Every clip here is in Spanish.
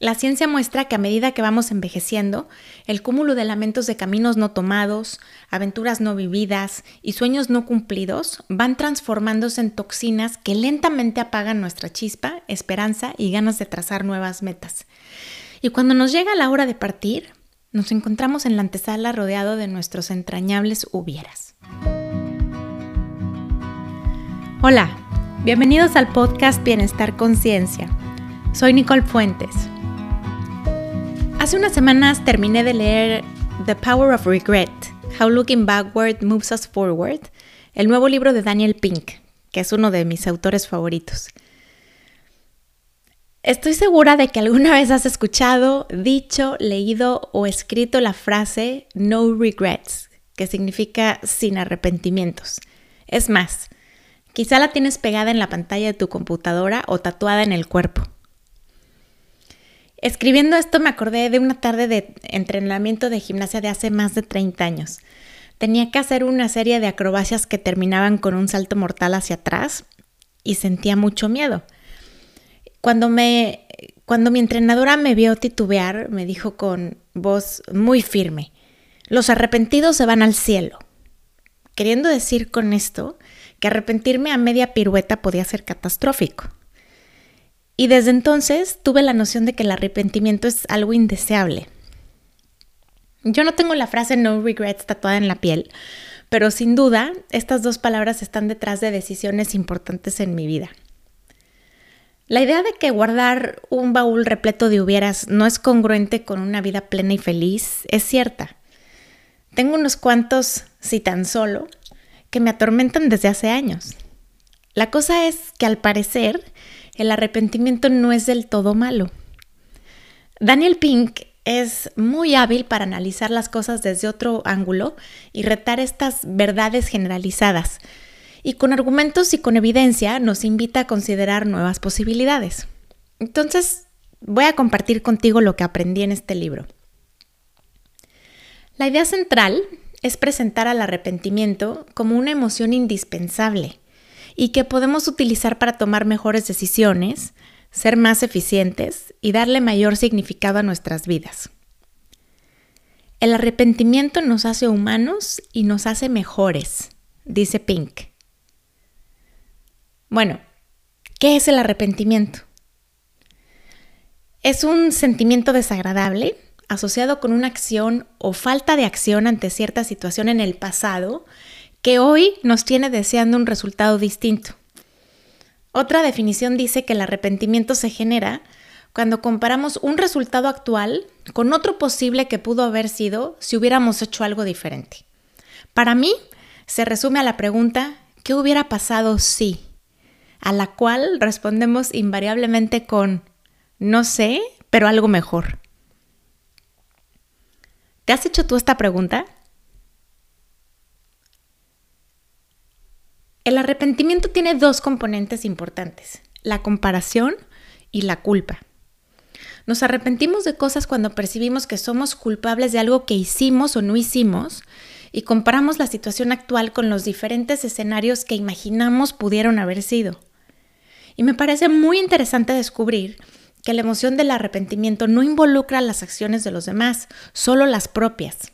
La ciencia muestra que a medida que vamos envejeciendo, el cúmulo de lamentos de caminos no tomados, aventuras no vividas y sueños no cumplidos van transformándose en toxinas que lentamente apagan nuestra chispa, esperanza y ganas de trazar nuevas metas. Y cuando nos llega la hora de partir, nos encontramos en la antesala rodeado de nuestros entrañables hubieras. Hola, bienvenidos al podcast Bienestar Conciencia. Soy Nicole Fuentes Hace unas semanas terminé de leer The Power of Regret, How Looking Backward Moves Us Forward, el nuevo libro de Daniel Pink, que es uno de mis autores favoritos. Estoy segura de que alguna vez has escuchado, dicho, leído o escrito la frase no regrets, que significa sin arrepentimientos. Es más, quizá la tienes pegada en la pantalla de tu computadora o tatuada en el cuerpo. Escribiendo esto me acordé de una tarde de entrenamiento de gimnasia de hace más de 30 años. Tenía que hacer una serie de acrobacias que terminaban con un salto mortal hacia atrás y sentía mucho miedo. Cuando me cuando mi entrenadora me vio titubear, me dijo con voz muy firme, "Los arrepentidos se van al cielo." Queriendo decir con esto que arrepentirme a media pirueta podía ser catastrófico. Y desde entonces tuve la noción de que el arrepentimiento es algo indeseable. Yo no tengo la frase no regrets tatuada en la piel, pero sin duda estas dos palabras están detrás de decisiones importantes en mi vida. La idea de que guardar un baúl repleto de hubieras no es congruente con una vida plena y feliz es cierta. Tengo unos cuantos, si tan solo, que me atormentan desde hace años. La cosa es que al parecer el arrepentimiento no es del todo malo. Daniel Pink es muy hábil para analizar las cosas desde otro ángulo y retar estas verdades generalizadas. Y con argumentos y con evidencia nos invita a considerar nuevas posibilidades. Entonces, voy a compartir contigo lo que aprendí en este libro. La idea central es presentar al arrepentimiento como una emoción indispensable y que podemos utilizar para tomar mejores decisiones, ser más eficientes y darle mayor significado a nuestras vidas. El arrepentimiento nos hace humanos y nos hace mejores, dice Pink. Bueno, ¿qué es el arrepentimiento? Es un sentimiento desagradable asociado con una acción o falta de acción ante cierta situación en el pasado que hoy nos tiene deseando un resultado distinto. Otra definición dice que el arrepentimiento se genera cuando comparamos un resultado actual con otro posible que pudo haber sido si hubiéramos hecho algo diferente. Para mí, se resume a la pregunta, ¿qué hubiera pasado si? A la cual respondemos invariablemente con, no sé, pero algo mejor. ¿Te has hecho tú esta pregunta? El arrepentimiento tiene dos componentes importantes, la comparación y la culpa. Nos arrepentimos de cosas cuando percibimos que somos culpables de algo que hicimos o no hicimos y comparamos la situación actual con los diferentes escenarios que imaginamos pudieron haber sido. Y me parece muy interesante descubrir que la emoción del arrepentimiento no involucra las acciones de los demás, solo las propias.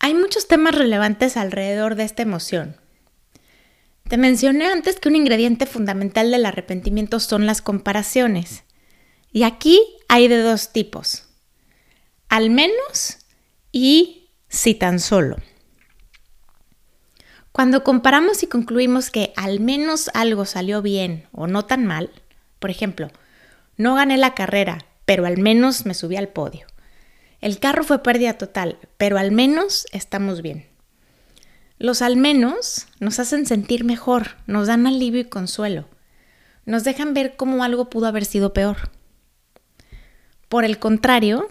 Hay muchos temas relevantes alrededor de esta emoción. Te mencioné antes que un ingrediente fundamental del arrepentimiento son las comparaciones. Y aquí hay de dos tipos. Al menos y si tan solo. Cuando comparamos y concluimos que al menos algo salió bien o no tan mal, por ejemplo, no gané la carrera, pero al menos me subí al podio. El carro fue pérdida total, pero al menos estamos bien. Los al menos nos hacen sentir mejor, nos dan alivio y consuelo, nos dejan ver cómo algo pudo haber sido peor. Por el contrario,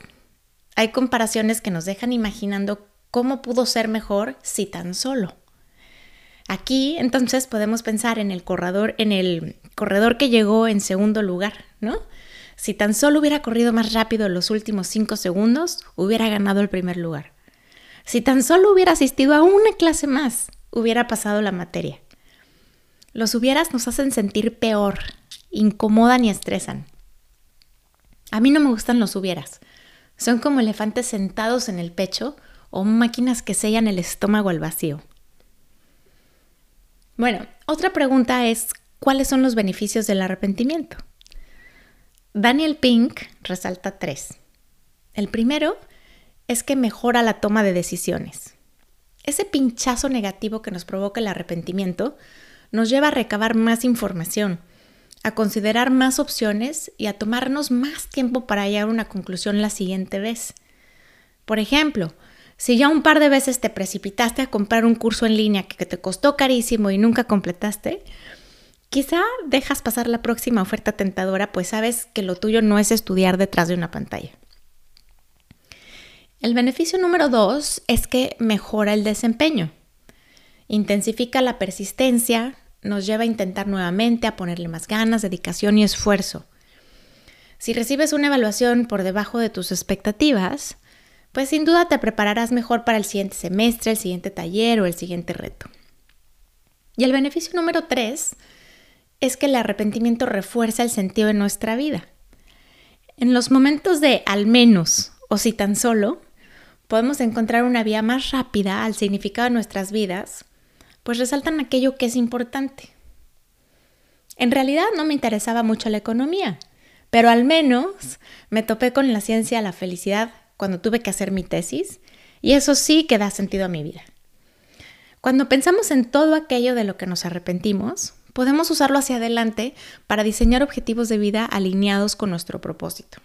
hay comparaciones que nos dejan imaginando cómo pudo ser mejor si tan solo. Aquí entonces podemos pensar en el corredor, en el corredor que llegó en segundo lugar, ¿no? Si tan solo hubiera corrido más rápido los últimos cinco segundos, hubiera ganado el primer lugar. Si tan solo hubiera asistido a una clase más, hubiera pasado la materia. Los hubieras nos hacen sentir peor, incomodan y estresan. A mí no me gustan los hubieras. Son como elefantes sentados en el pecho o máquinas que sellan el estómago al vacío. Bueno, otra pregunta es, ¿cuáles son los beneficios del arrepentimiento? Daniel Pink resalta tres. El primero es que mejora la toma de decisiones. Ese pinchazo negativo que nos provoca el arrepentimiento nos lleva a recabar más información, a considerar más opciones y a tomarnos más tiempo para a una conclusión la siguiente vez. Por ejemplo, si ya un par de veces te precipitaste a comprar un curso en línea que te costó carísimo y nunca completaste, quizá dejas pasar la próxima oferta tentadora, pues sabes que lo tuyo no es estudiar detrás de una pantalla. El beneficio número dos es que mejora el desempeño. Intensifica la persistencia, nos lleva a intentar nuevamente, a ponerle más ganas, dedicación y esfuerzo. Si recibes una evaluación por debajo de tus expectativas, pues sin duda te prepararás mejor para el siguiente semestre, el siguiente taller o el siguiente reto. Y el beneficio número tres es que el arrepentimiento refuerza el sentido de nuestra vida. En los momentos de al menos o si tan solo, podemos encontrar una vía más rápida al significado de nuestras vidas pues resaltan aquello que es importante. En realidad no me interesaba mucho la economía, pero al menos me topé con la ciencia de la felicidad cuando tuve que hacer mi tesis, y eso sí que da sentido a mi vida. Cuando pensamos en todo aquello de lo que nos arrepentimos, podemos usarlo hacia adelante para diseñar objetivos de vida alineados con nuestro propósito.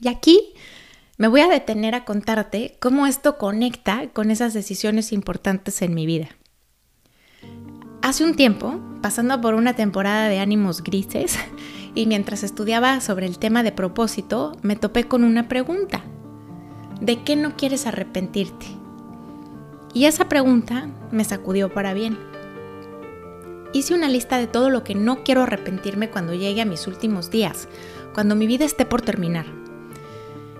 Y aquí me voy a detener a contarte cómo esto conecta con esas decisiones importantes en mi vida. Hace un tiempo, pasando por una temporada de ánimos grises, y mientras estudiaba sobre el tema de propósito, me topé con una pregunta. ¿De qué no quieres arrepentirte? Y esa pregunta me sacudió para bien. Hice una lista de todo lo que no quiero arrepentirme cuando llegue a mis últimos días, cuando mi vida esté por terminar.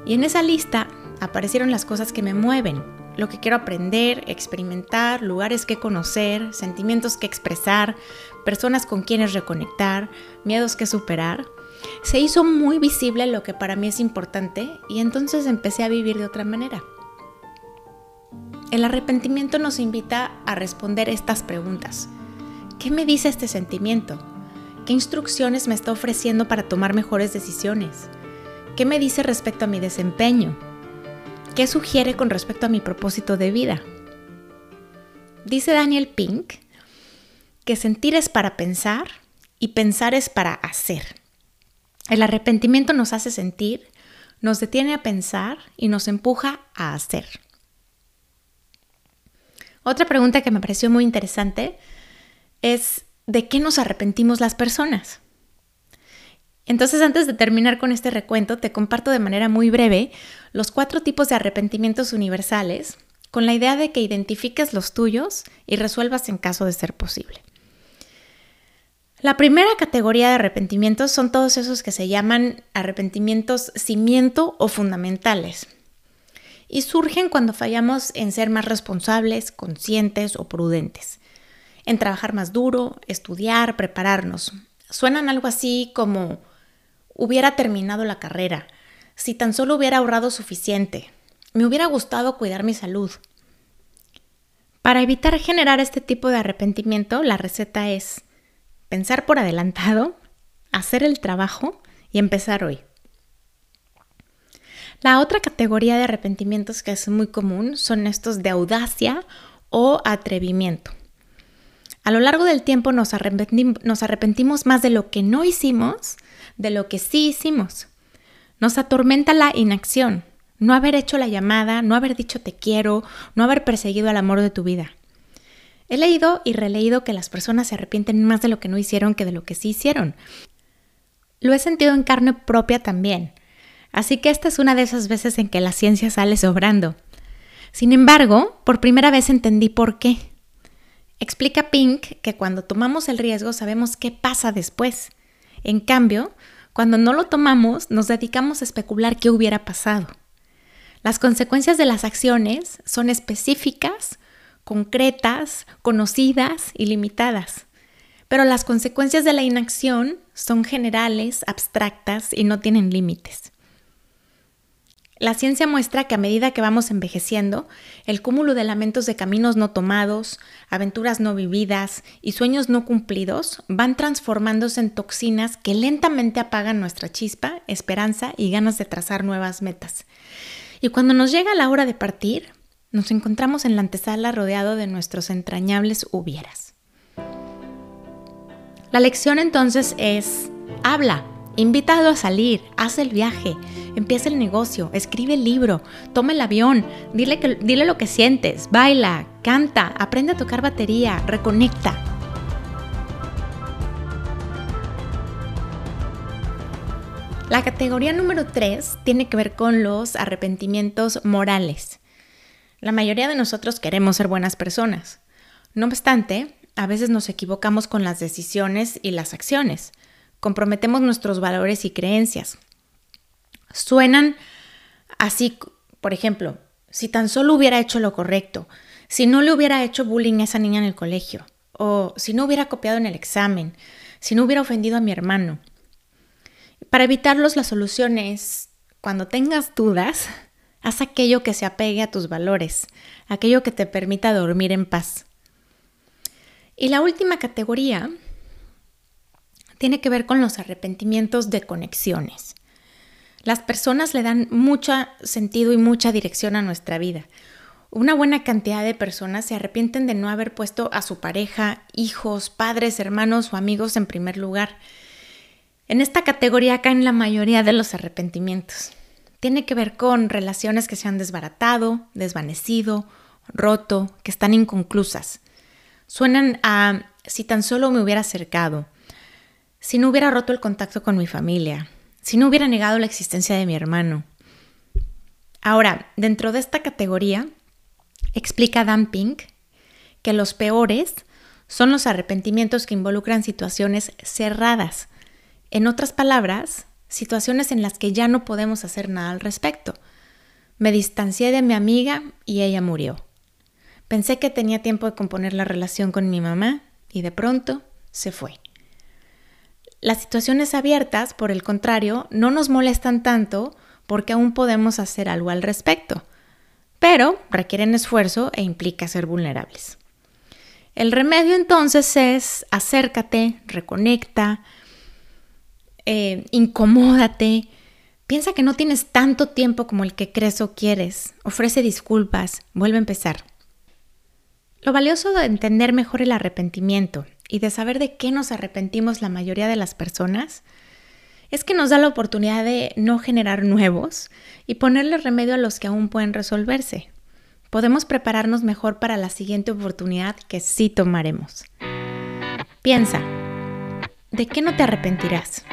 Y en esa lista aparecieron las cosas que me mueven, lo que quiero aprender, experimentar, lugares que conocer, sentimientos que expresar, personas con quienes reconectar, miedos que superar. Se hizo muy visible lo que para mí es importante y entonces empecé a vivir de otra manera. El arrepentimiento nos invita a responder estas preguntas. ¿Qué me dice este sentimiento? ¿Qué instrucciones me está ofreciendo para tomar mejores decisiones? ¿Qué me dice respecto a mi desempeño? ¿Qué sugiere con respecto a mi propósito de vida? Dice Daniel Pink que sentir es para pensar y pensar es para hacer. El arrepentimiento nos hace sentir, nos detiene a pensar y nos empuja a hacer. Otra pregunta que me pareció muy interesante es ¿de qué nos arrepentimos las personas? Entonces, antes de terminar con este recuento, te comparto de manera muy breve los cuatro tipos de arrepentimientos universales, con la idea de que identifiques los tuyos y resuelvas en caso de ser posible. La primera categoría de arrepentimientos son todos esos que se llaman arrepentimientos cimiento o fundamentales. Y surgen cuando fallamos en ser más responsables, conscientes o prudentes, en trabajar más duro, estudiar, prepararnos. Suenan algo así como hubiera terminado la carrera, si tan solo hubiera ahorrado suficiente, me hubiera gustado cuidar mi salud. Para evitar generar este tipo de arrepentimiento, la receta es pensar por adelantado, hacer el trabajo y empezar hoy. La otra categoría de arrepentimientos que es muy común son estos de audacia o atrevimiento. A lo largo del tiempo nos, arrepentimos más de lo que no hicimos de lo que sí hicimos. Nos atormenta la inacción, no haber hecho la llamada, no haber dicho te quiero, no haber perseguido al amor de tu vida. He leído y releído que las personas se arrepienten más de lo que no hicieron que de lo que sí hicieron. Lo he sentido en carne propia también. Así que esta es una de esas veces en que la ciencia sale sobrando. Sin embargo, por primera vez entendí por qué. Explica Pink que cuando tomamos el riesgo sabemos qué pasa después. En cambio, cuando no lo tomamos, nos dedicamos a especular qué hubiera pasado. Las consecuencias de las acciones son específicas, concretas, conocidas y limitadas. Pero las consecuencias de la inacción son generales, abstractas y no tienen límites. La ciencia muestra que a medida que vamos envejeciendo, el cúmulo de lamentos de caminos no tomados, aventuras no vividas y sueños no cumplidos van transformándose en toxinas que lentamente apagan nuestra chispa, esperanza y ganas de trazar nuevas metas. Y cuando nos llega la hora de partir, nos encontramos en la antesala rodeado de nuestros entrañables hubieras. La lección entonces es, habla, Invítalo a salir, haz el viaje, empieza el negocio, escribe el libro, toma el avión, dile, que, dile lo que sientes, baila, canta, aprende a tocar batería, reconecta. La categoría número 3 tiene que ver con los arrepentimientos morales. La mayoría de nosotros queremos ser buenas personas. No obstante, a veces nos equivocamos con las decisiones y las acciones comprometemos nuestros valores y creencias. Suenan así, por ejemplo, si tan solo hubiera hecho lo correcto, si no le hubiera hecho bullying a esa niña en el colegio, o si no hubiera copiado en el examen, si no hubiera ofendido a mi hermano. Para evitarlos, la solución es, cuando tengas dudas, haz aquello que se apegue a tus valores, aquello que te permita dormir en paz. Y la última categoría tiene que ver con los arrepentimientos de conexiones. Las personas le dan mucho sentido y mucha dirección a nuestra vida. Una buena cantidad de personas se arrepienten de no haber puesto a su pareja, hijos, padres, hermanos o amigos en primer lugar. En esta categoría caen la mayoría de los arrepentimientos. Tiene que ver con relaciones que se han desbaratado, desvanecido, roto, que están inconclusas. Suenan a si tan solo me hubiera acercado, si no hubiera roto el contacto con mi familia, si no hubiera negado la existencia de mi hermano. Ahora, dentro de esta categoría, explica Dan Pink que los peores son los arrepentimientos que involucran situaciones cerradas. En otras palabras, situaciones en las que ya no podemos hacer nada al respecto. Me distancié de mi amiga y ella murió. Pensé que tenía tiempo de componer la relación con mi mamá y de pronto se fue. Las situaciones abiertas, por el contrario, no nos molestan tanto porque aún podemos hacer algo al respecto, pero requieren esfuerzo e implica ser vulnerables. El remedio entonces es acércate, reconecta, eh, incomódate, piensa que no tienes tanto tiempo como el que crees o quieres, ofrece disculpas, vuelve a empezar. Lo valioso de entender mejor el arrepentimiento y de saber de qué nos arrepentimos la mayoría de las personas es que nos da la oportunidad de no generar nuevos y ponerle remedio a los que aún pueden resolverse. Podemos prepararnos mejor para la siguiente oportunidad que sí tomaremos. Piensa, ¿de qué no te arrepentirás?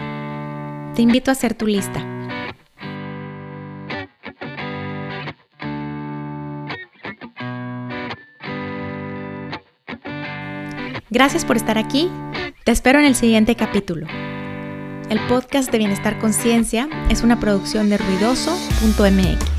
Te invito a hacer tu lista. Gracias por estar aquí. Te espero en el siguiente capítulo. El podcast de Bienestar Conciencia es una producción de ruidoso.mx.